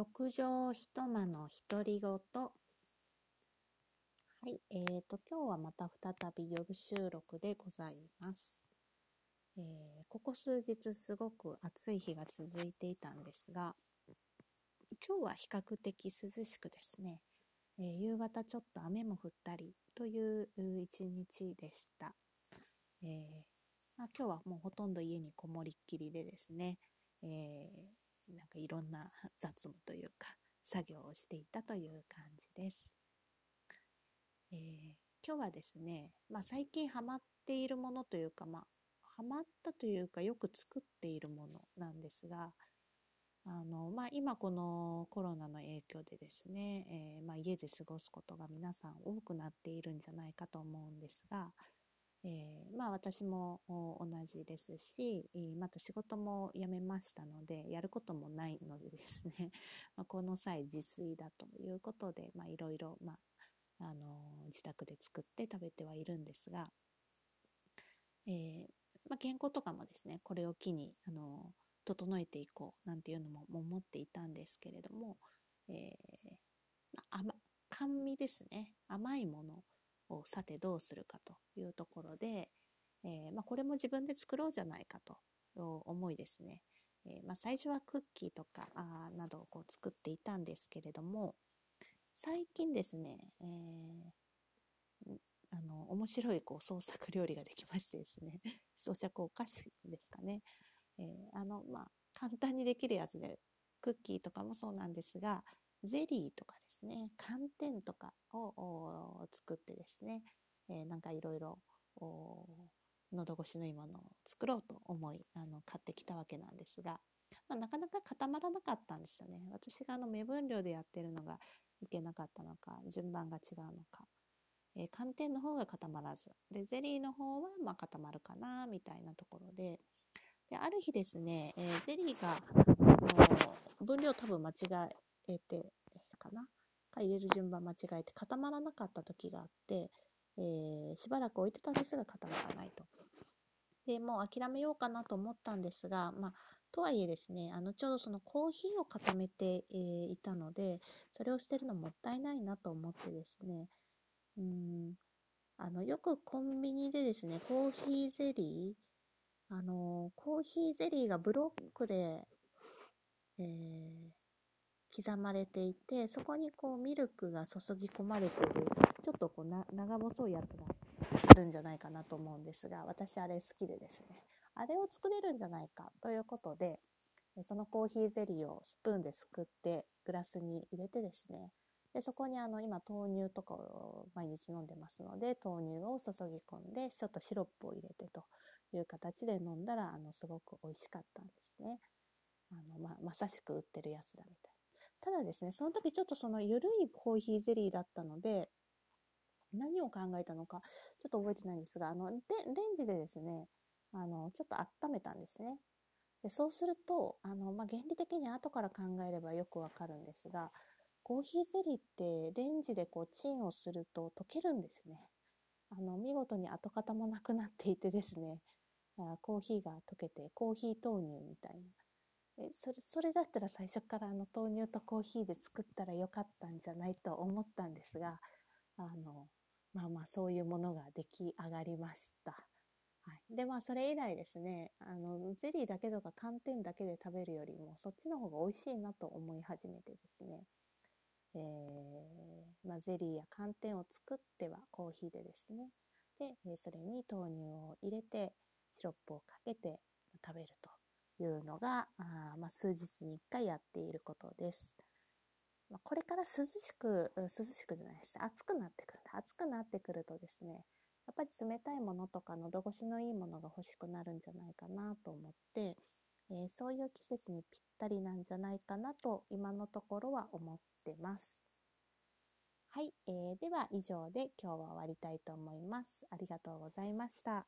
六畳一間の独り言。はい、えーと、今日はまた再び夜収録でございます。えー、ここ数日すごく暑い日が続いていたんですが、今日は比較的涼しくですね、えー、夕方ちょっと雨も降ったりという一日でした。えーまあ、今日はもうほとんど家にこもりっきりでですね、えーなんかいろんな雑務というか作業をしていたという感じです。えー、今日はですね、まあ、最近ハマっているものというか、まあ、ハマったというかよく作っているものなんですが、あのまあ、今このコロナの影響でですね、えー、まあ、家で過ごすことが皆さん多くなっているんじゃないかと思うんですが、えー、まあ私も同じですし、また仕事も辞めましたので、やることもないのでですね、ま、この際自炊だということで、まあいろいろ、まあ、あの、自宅で作って食べてはいるんですが、えー、まあ、健康とかもですね、これを機に、あの整えていこうなんていうのも思っていたんですけれども、えー、甘、甘味ですね。甘いものをさてどうするかというところで、えー、まあ、これも自分で作ろうじゃないかと思いですね。えー、まあ、最初はクッキーとかあなどをこう作っていたんですけれども、最近ですね、えー、あの、面白いこう創作料理ができましてですね、創作お菓子ですかね。え、あの、まあ、簡単にできるやつで、クッキーとかもそうなんですが、ゼリーとかですね、寒天とかを作ってですね、えー、なんかいろいろ喉越しのいいものを作ろうと思いあの買ってきたわけなんですが、まあ、なかなか固まらなかったんですよね。私があの目分量でやってるのがいけなかったのか、順番が違うのか。えー、寒天の方が固まらず、で、ゼリーの方はま固まるかな、みたいなところで、で、ある日ですね、えー、ゼリーが、分量多分間違えて、かな。か入れる順番間違えて固まらなかった時があって、えー、しばらく置いてたんですが固まらないと。で、もう諦めようかなと思ったんですが、まあ、とはいえですね、あの、ちょうどそのコーヒーを固めて、えー、いたので、それを捨てるのもったいないなと思ってですね、うん、あの、よくコンビニでですね、コーヒーゼリー、あの、コーヒーゼリーがブロックで、えー、刻まれていて、そこにこうミルクが注ぎ込まれている、ちょっとこうな長細いやつがあるんじゃないかなと思うんですが、私あれ好きでですね、あれを作れるんじゃないかということで、そのコーヒーゼリーをスプーンですくってグラスに入れてですね、でそこにあの今豆乳とかを毎日飲んでますので豆乳を注ぎ込んでちょっとシロップを入れてという形で飲んだらあのすごく美味しかったんですね。あのままさしく売ってるやつだみたいただですね、その時ちょっとその緩いコーヒーゼリーだったので、何を考えたのか、ちょっと覚えてないんですが、あの、でレンジでですね、あの、ちょっと温めたんですね。でそうすると、あの、まあ、原理的に後から考えればよくわかるんですが、コーヒーゼリーってレンジでこうチンをすると溶けるんですね。あの、見事に跡形もなくなっていてですね、あコーヒーが溶けて、コーヒー豆乳みたいな。えそれそれだったら最初からあの豆乳とコーヒーで作ったらよかったんじゃないと思ったんですがあのまあまあそういうものが出来上がりました。はい、でまあそれ以来ですねあのゼリーだけとか寒天だけで食べるよりもそっちの方が美味しいなと思い始めてですね、えー、まあ、ゼリーや寒天を作ってはコーヒーでですね。でそれに豆乳を入れてシロップをかけて食べると。いうのが、あまあ、数日に1回やっていることです。まあ、これから涼しく、涼しくじゃないです。暑くなってくる。暑くなってくるとですね、やっぱり冷たいものとか喉越しのいいものが欲しくなるんじゃないかなと思って、えー、そういう季節にぴったりなんじゃないかなと今のところは思ってます。はい、えー、では以上で今日は終わりたいと思います。ありがとうございました。